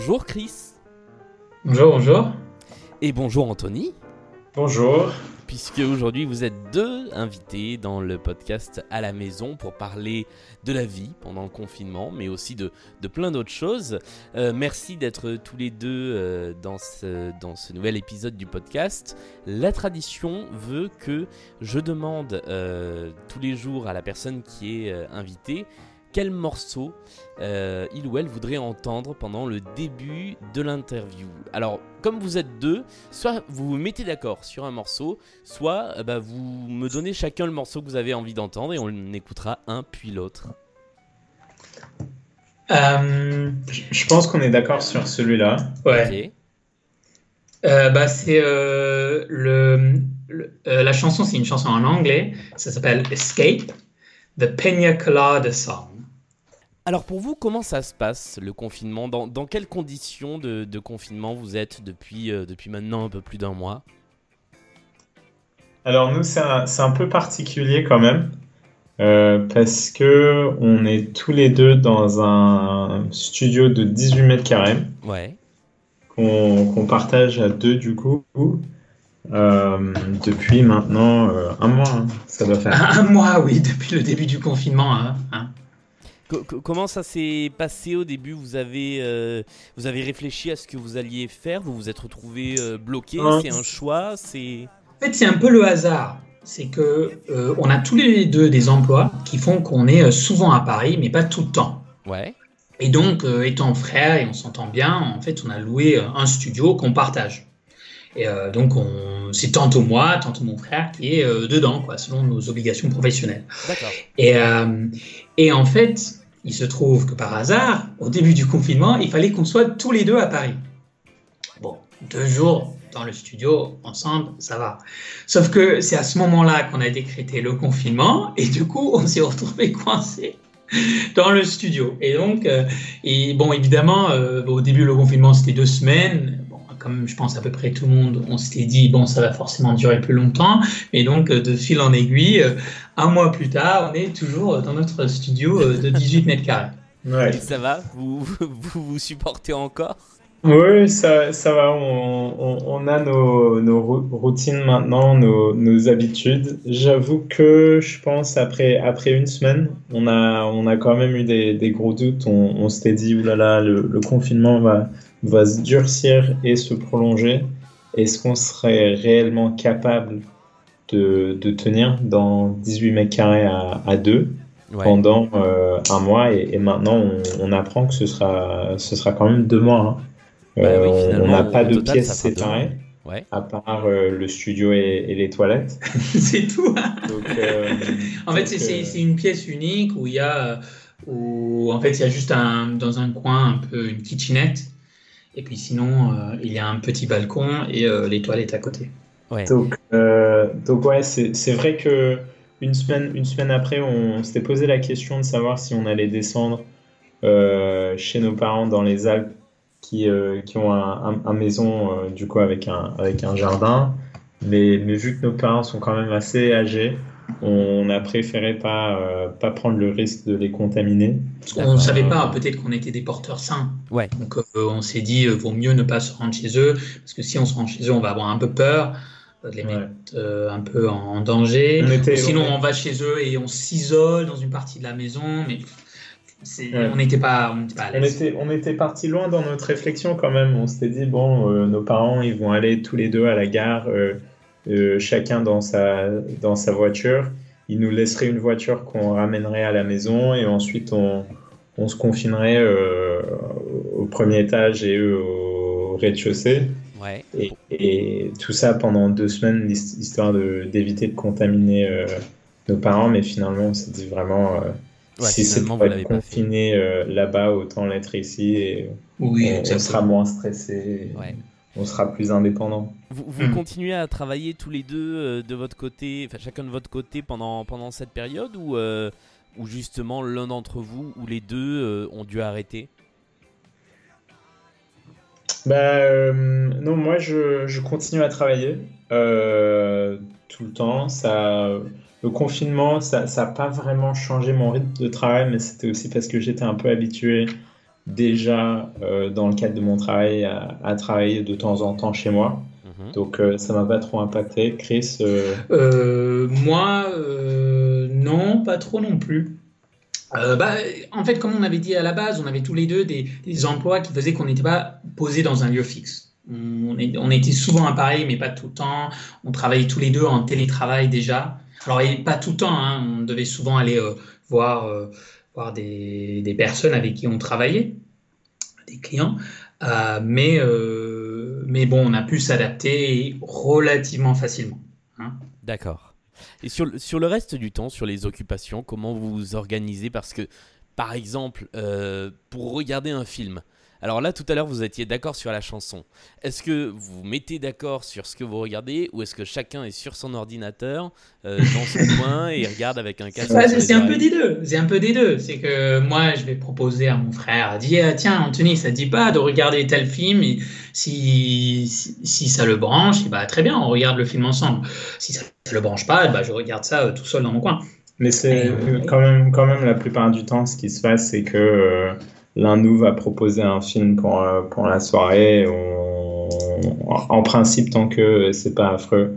Bonjour Chris. Bonjour, bonjour. Et bonjour Anthony. Bonjour. Puisque aujourd'hui vous êtes deux invités dans le podcast à la maison pour parler de la vie pendant le confinement, mais aussi de, de plein d'autres choses. Euh, merci d'être tous les deux euh, dans, ce, dans ce nouvel épisode du podcast. La tradition veut que je demande euh, tous les jours à la personne qui est invitée quel morceau euh, il ou elle voudrait entendre pendant le début de l'interview. Alors, comme vous êtes deux, soit vous vous mettez d'accord sur un morceau, soit euh, bah, vous me donnez chacun le morceau que vous avez envie d'entendre et on écoutera un puis l'autre. Euh, je pense qu'on est d'accord sur celui-là. Ouais. bah, c'est le, la chanson, c'est une chanson en anglais. Ça s'appelle Escape, The Pina Colada Song. Alors pour vous, comment ça se passe le confinement? Dans, quelles conditions de, confinement vous êtes depuis, euh, depuis maintenant un peu plus d'un mois? Alors nous, c'est un, peu particulier quand même. Euh, parce que on est tous les deux dans un studio de 18 mètres carrés. Ouais. Qu'on partage à deux du coup. Euh, depuis maintenant un mois, hein. ça doit faire. Un, mois, oui, depuis le début du confinement. Hein. hein comment ça s'est passé au début? Vous avez, euh, vous avez réfléchi à ce que vous alliez faire? Vous vous êtes retrouvé euh, bloqué? C'est un choix? C'est En fait, c'est un peu le hasard. C'est que euh, on a tous les deux des emplois qui font qu'on est souvent à Paris, mais pas tout le temps. Ouais. Et donc, étant frère et on s'entend bien, en fait, on a loué un studio qu'on partage. Et donc, c'est tantôt moi, tantôt mon frère qui est dedans, quoi, selon nos obligations professionnelles. D'accord. Et, et en fait, il se trouve que par hasard, au début du confinement, il fallait qu'on soit tous les deux à Paris. Bon, deux jours dans le studio ensemble, ça va. Sauf que c'est à ce moment-là qu'on a décrété le confinement et du coup, on s'est retrouvé coincé dans le studio. Et donc, euh, et bon, évidemment, euh, au début, le confinement, c'était deux semaines comme je pense à peu près tout le monde, on s'était dit, bon, ça va forcément durer plus longtemps. Et donc, euh, de fil en aiguille, euh, un mois plus tard, on est toujours dans notre studio euh, de 18 mètres carrés. Ouais. Ça va? Vous, vous, vous supportez encore? Oui, ça, ça va. On, on, a nos, nos, routines maintenant, nos, nos habitudes. J'avoue que je pense après, après une semaine, on a, on a quand même eu des, des gros doutes. On, on s'était dit, oulala, le, le confinement va, va se durcir et se prolonger. Est-ce qu'on serait réellement capable de, de, tenir dans 18 mètres carrés à, à 2 pendant euh, un mois et, maintenant on, on, apprend que ce sera, ce sera quand même deux mois. Hein. Bah euh, on n'a pas de pièces séparées. À part euh, le studio et, les toilettes. c'est tout. Euh, en fait, c'est une pièce unique où il y a, où, en fait, il y a juste un, dans un coin un peu une kitchenette. Et puis sinon, il y a un petit balcon et les toilettes à côté. Donc, donc ouais, c'est vrai que une semaine, une semaine après, on s'était posé la question de savoir si on allait descendre chez nos parents dans les Alpes qui, euh, qui ont un, un, maison euh, du coup avec un, avec un jardin. Mais, mais, vu que nos parents sont quand même assez âgés, on a préféré pas, euh, pas prendre le risque de les contaminer. On ne savait pas, peut-être qu'on était des porteurs sains. Ouais. Donc on s'est dit, vaut mieux ne pas se rendre chez eux, parce que si on se rend chez eux, on va avoir un peu peur de les mettre un peu en, danger. sinon, on va chez eux et on s'isole dans une partie de la maison. Mais on n'était pas, on pas à l'aise. On était, on était parti loin dans notre réflexion quand même. On s'était dit, bon, euh, nos parents, ils vont aller tous les deux à la gare, euh, euh, chacun dans sa, dans sa voiture. Ils nous laisseraient une voiture qu'on ramènerait à la maison et ensuite on, on se confinerait au premier étage et eux au rez-de-chaussée. Ouais. Et, et, tout ça pendant deux semaines, histoire d'éviter de, de, contaminer nos parents. Mais finalement, on s'est dit vraiment si c'est pour être confiné euh, là-bas, autant l'être ici et oui, on, sera moins stressé. On sera plus indépendant. Vous, vous hmm. continuez à travailler tous les deux euh, de votre côté, enfin chacun de votre côté pendant, pendant cette période ou, euh, ou justement l'un d'entre vous ou les deux ont dû arrêter? Bah, Non, moi je, je, continue à travailler tout le temps. Ça le confinement, ça n'a pas vraiment changé mon rythme de travail, mais c'était aussi parce que j'étais un peu habitué déjà, dans le cadre de mon travail, à, travailler de temps en temps chez moi. Mhm. Donc ça m'a pas trop impacté. Chris Moi, non, pas trop non plus. bah, en fait, comme on avait dit à la base, on avait tous les deux des, des emplois qui faisaient qu'on n'était pas posé dans un lieu fixe. On, on, était souvent à Paris, mais pas tout le temps. On travaillait tous les deux en télétravail déjà. Alors, pas tout le temps, hein. on devait souvent aller euh, voir, euh, voir des, des, personnes avec qui on travaillait, des clients. Euh, mais, mais bon, on a pu s'adapter relativement facilement. Hein. D'accord. Et sur, sur le reste du temps, sur les occupations, comment vous vous organisez? Parce que, par exemple, pour regarder un film, alors là, tout à l'heure, vous étiez d'accord sur la chanson. Est-ce que vous mettez d'accord sur ce que vous regardez ou est-ce que chacun est sur son ordinateur, euh, dans son coin et regarde avec un casque C'est un peu des deux. C'est un peu des deux. C'est que moi, je vais proposer à mon frère, dire ah, tiens, Anthony, ça ne dit pas de regarder tel film. Et si, si, ça le branche, bah, très bien, on regarde le film ensemble. Si ça ne le branche pas, bah, je regarde ça euh, tout seul dans mon coin. Mais c'est quand même, quand même la plupart du temps, ce qui se passe, c'est que euh, l'un de nous va proposer un film pour, euh, pour la soirée. en principe, tant que c'est pas affreux,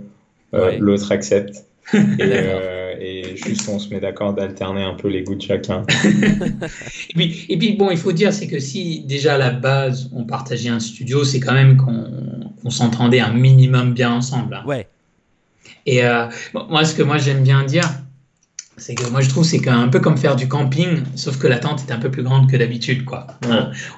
euh, l'autre accepte. Euh, et, juste on se met d'accord d'alterner un peu les goûts de chacun. et, puis, et puis bon, il faut dire, c'est que si déjà à la base on partageait un studio, c'est quand même qu'on s'entendait un minimum bien ensemble. Hein. Ouais. Et moi, ce que moi j'aime bien dire, c'est que moi je trouve c'est un peu comme faire du camping, sauf que la tente est un peu plus grande que d'habitude quoi.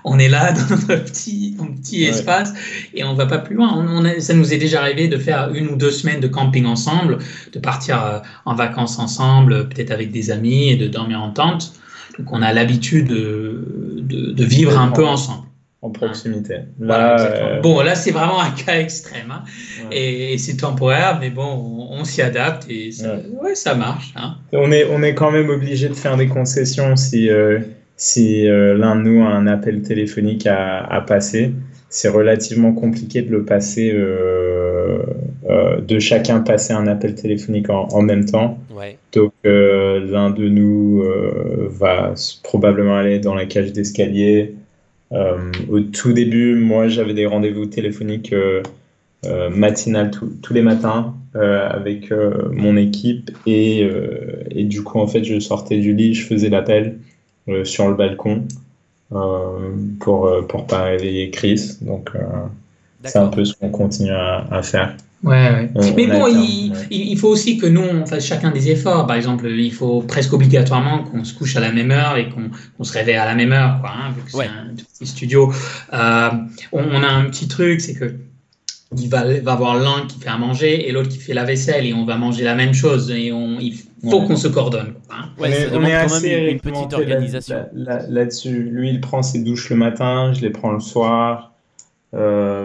On est là dans notre petit, petit espace et on va pas plus loin. On, ça nous est déjà arrivé de faire une ou deux semaines de camping ensemble, de partir euh, en vacances ensemble, peut-être avec des amis et de dormir en tente. Donc on a l'habitude de, de, vivre un peu ensemble en proximité. Là, euh, Bon, là, c'est vraiment un cas extrême. Hein. Et, c'est temporaire, mais bon, on, s'y adapte et ça, ouais. ça marche. Hein. On, est, on est quand même obligé de faire des concessions si, euh, si euh, l'un de nous a un appel téléphonique à, à passer. C'est relativement compliqué de le passer, de chacun passer un appel téléphonique en, en même temps. Donc, l'un de nous va probablement aller dans la cage d'escalier euh, au tout début, moi, j'avais des rendez-vous téléphoniques euh, euh, matinales tous les matins avec mon équipe et, et, du coup, en fait, je sortais du lit, je faisais l'appel sur le balcon pour pour pas réveiller Chris. Donc, c'est un peu ce qu'on continue à faire. Ouais, mais bon, il, faut aussi que nous, on fasse chacun des efforts. Par exemple, il faut presque obligatoirement qu'on se couche à la même heure et qu'on se réveille à la même heure, quoi, hein, vu que c'est un petit studio. Euh, on, a un petit truc, c'est que il va, va avoir l'un qui fait à manger et l'autre qui fait la vaisselle et on va manger la même chose et on, il faut qu'on se coordonne. Hein. on est, on est assez une petite organisation. Là-dessus, lui, il prend ses douches le matin, je les prends le soir. Euh,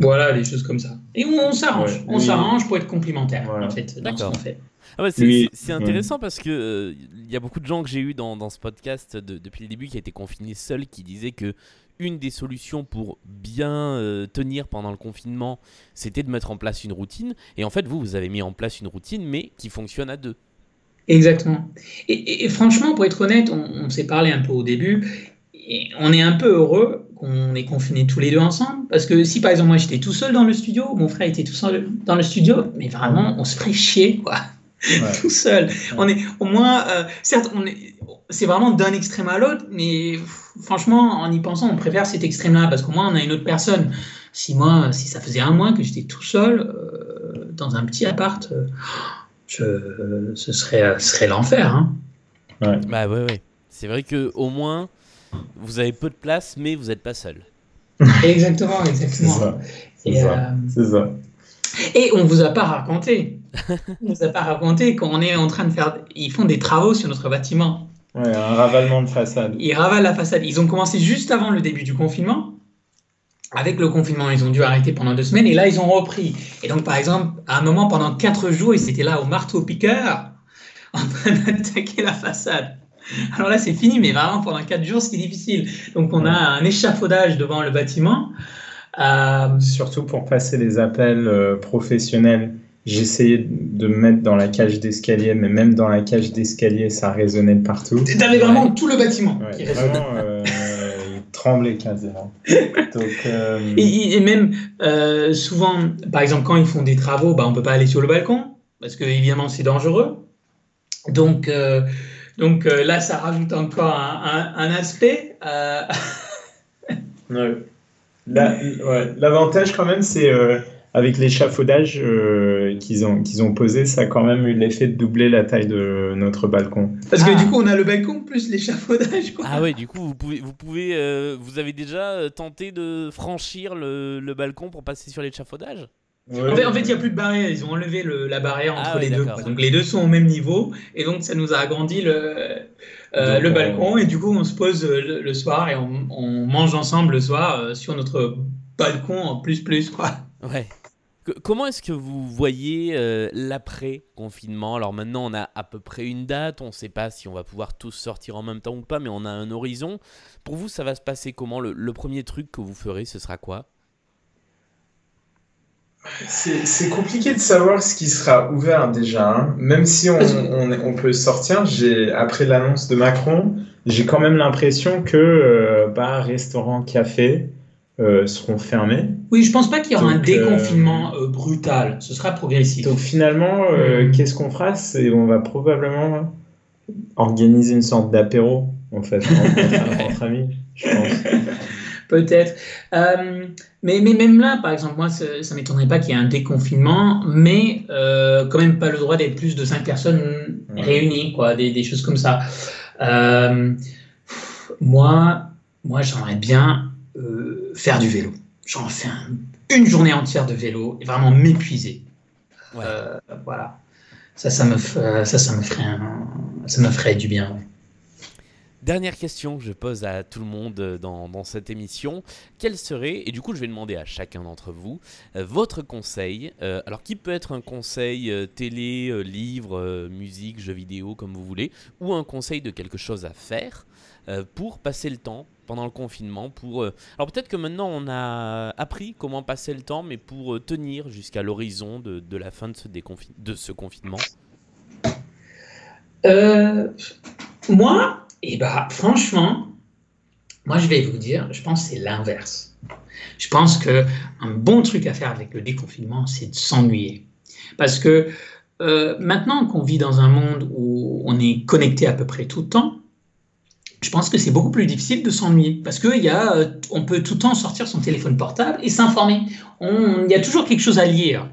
voilà, des choses comme ça. Et on, s'arrange. on s'arrange pour être complémentaire, en fait, dans ce qu'on fait. Ah c'est intéressant parce que euh, il y a beaucoup de gens que j'ai eu dans, dans, ce podcast depuis le début qui étaient confinés seuls qui disaient que une des solutions pour bien euh, tenir pendant le confinement, c'était de mettre en place une routine. Et en fait, vous, vous avez mis en place une routine, mais qui fonctionne à deux. Exactement. Et, franchement, pour être honnête, on, on s'est parlé un peu au début, et on est un peu heureux qu'on est confinés tous les deux ensemble. Parce que si par exemple moi j'étais tout seul dans le studio, mon frère était tout seul dans le studio, mais vraiment on se ferait chier quoi. tout seul. On est au moins, euh, certes, on est, c'est vraiment d'un extrême à l'autre, mais franchement, en y pensant, on préfère cet extrême-là parce qu'au moins on a une autre personne. Si moi, si ça faisait un mois que j'étais tout seul euh, dans un petit appart, euh, je, ce serait, ce serait l'enfer. Hein. Ouais. Bah ouais, ouais. C'est vrai que au moins vous avez peu de place, mais vous n'êtes pas seul. exactement, exactement. C'est ça. C'est ça. Euh, et on vous a pas raconté. on vous a pas raconté qu'on est en train de faire. Ils font des travaux sur notre bâtiment. Ouais, un ravalement de façade. Ils ravalent la façade. Ils ont commencé juste avant le début du confinement. Avec le confinement, ils ont dû arrêter pendant deux semaines et là, ils ont repris. Et donc, par exemple, à un moment, pendant quatre jours, ils étaient là au marteau-piqueur en train d'attaquer la façade. Alors là, c'est fini, mais vraiment pendant quatre jours, c'est difficile. Donc on a un échafaudage devant le bâtiment. Euh, Surtout pour passer les appels euh, professionnels. J'essayais de me mettre dans la cage d'escalier, mais même dans la cage d'escalier, ça résonnait de partout. T'avais vraiment tout le bâtiment qui résonnait. Euh, trembler quasiment. Donc, Et, et même souvent, par exemple, quand ils font des travaux, bah, on ne peut pas aller sur le balcon parce que évidemment c'est dangereux. Donc, donc euh, là, ça rajoute encore un, un- un aspect. euh, ouais. La- ouais. L'avantage quand même, c'est euh, avec l'échafaudage euh, qu'ils ont, qu'ils ont posé, ça a quand même eu l'effet de doubler la taille de notre balcon. parce que Ah. du coup, on a le balcon plus l'échafaudage. quoi. Ah ouais, du coup, vous pouvez, vous pouvez, euh, vous avez déjà tenté de franchir le, le balcon pour passer sur l'échafaudage? En fait, en fait, il n'y a plus de barrière. Ils ont enlevé le- la barrière entre Ah oui, les deux. quoi. Donc les deux sont au même niveau. Et donc ça nous a agrandi le, euh, Donc, le on- balcon. Et du coup, on se pose euh, le, le soir et on, on mange ensemble le soir euh, sur notre balcon en plus plus. Quoi. Ouais. Que- Comment est-ce que vous voyez euh, l'après-confinement? Alors maintenant, on a à peu près une date, on ne sait pas si on va pouvoir tous sortir en même temps ou pas, mais on a un horizon. Pour vous, ça va se passer comment? Le, le premier truc que vous ferez, ce sera quoi? C'est compliqué de savoir ce qui sera ouvert déjà. hein. Même si on, peut sortir, après l'annonce de Macron, j'ai quand même l'impression que euh, bars, restaurants, cafés euh, seront fermés. Oui, je pense pas qu'il y aura un Donc, euh, déconfinement euh, brutal. Ce sera progressif. Donc finalement, euh, Mm. qu'est-ce qu'on fera? C'est on va probablement organiser une sorte d'apéro en fait entre, entre amis, je pense. Peut-être. Euh, mais, mais même là, par exemple, moi, ça ne m'étonnerait pas qu'il y ait un déconfinement, mais euh, quand même pas le droit d'être plus de cinq personnes Ouais. réunies, quoi, des, des choses comme ça. Euh, moi, moi j'aimerais bien faire du vélo. J'en fais un- une journée entière de vélo et vraiment m'épuiser. Ouais. Voilà. Ça, ça me, ça, ça me ferait, un- ça me ferait du bien. ouais. Dernière question que je pose à tout le monde euh, dans, cette émission. Quel serait, et du coup je vais demander à chacun d'entre vous, euh, votre conseil, euh, alors qui peut être un conseil télé, livre, musique, jeux vidéo, comme vous voulez, ou un conseil de quelque chose à faire pour passer le temps pendant le confinement. Pour, Alors peut-être que maintenant on a appris comment passer le temps, mais pour tenir jusqu'à l'horizon de, la fin de ce, de ce confinement? Moi, eh ben, franchement, moi je vais vous dire, je pense que c'est l'inverse. Je pense que un bon truc à faire avec le déconfinement, c'est de s'ennuyer. Parce que euh, maintenant qu'on vit dans un monde où on est connecté à peu près tout le temps, je pense que c'est beaucoup plus difficile de s'ennuyer parce que euh, on peut tout le temps sortir son téléphone portable et s'informer. Il y a toujours quelque chose à lire.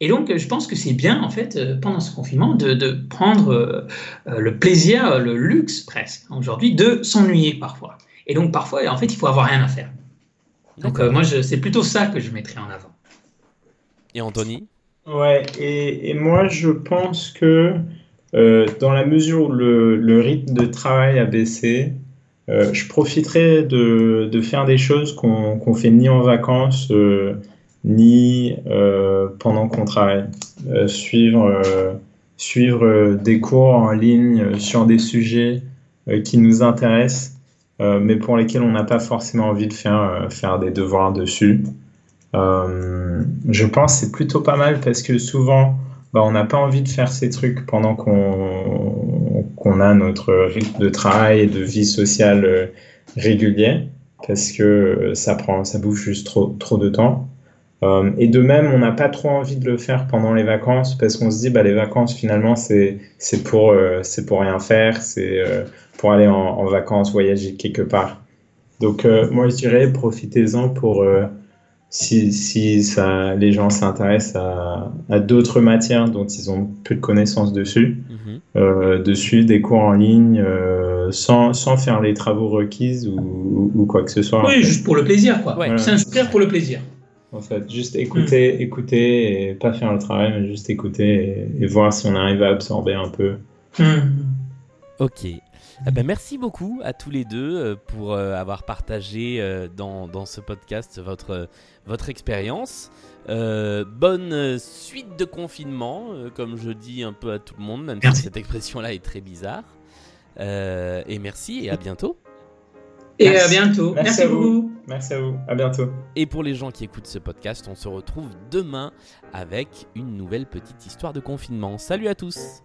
Et donc, je pense que c'est bien, en fait, euh, pendant ce confinement, de, de prendre euh, euh, le plaisir, le luxe presque, aujourd'hui, de s'ennuyer parfois. Et donc, parfois, en fait, il faut avoir rien à faire. Donc, euh, moi, c'est plutôt ça que je mettrais en avant. Et Anthony? Ouais, et, et moi je pense que euh, dans la mesure où le, le rythme de travail a baissé, euh, je profiterai de, de faire des choses qu'on qu'on fait ni en vacances, euh, ni euh, pendant qu'on travaille. Euh, suivre euh, des cours en ligne sur des sujets qui nous intéressent, mais pour lesquels on n'a pas forcément envie de faire, des devoirs dessus. Je pense que c'est plutôt pas mal parce que souvent, bah, on n'a pas envie de faire ces trucs pendant qu'on a notre rythme de travail et de vie sociale régulier parce que ça prend, ça bouffe juste trop de temps. Euh, et de même, on n'a pas trop envie de le faire pendant les vacances parce qu'on se dit, bah, les vacances, finalement, c'est c'est pour, euh, c'est pour rien faire, c'est euh, pour aller en, en vacances, voyager quelque part. Donc, euh, moi, je dirais, profitez-en pour, euh, si, si ça, les gens s'intéressent à, à d'autres matières dont ils ont peu de connaissances dessus, Mhm. euh, de suivre des cours en ligne euh, sans, sans faire les travaux requises ou, ou, ou quoi que ce soit. en Oui, fait. juste pour le plaisir, quoi. Ouais. Pour le plaisir. En fait, juste écouter, écouter et pas faire le travail, mais juste écouter et, et voir si on arrive à absorber un peu. Hmm. Ok. Eh ben, merci beaucoup à tous les deux euh, pour euh, avoir partagé euh, dans, dans ce podcast votre, votre expérience. Euh, bonne suite de confinement, euh, comme je dis un peu à tout le monde, même Merci. si cette expression-là est très bizarre. Euh, et merci et à bientôt. Et Merci. à bientôt. Merci Merci, à vous. beaucoup. Merci à vous, à bientôt. Et pour les gens qui écoutent ce podcast, on se retrouve demain avec une nouvelle petite histoire de confinement. Salut à tous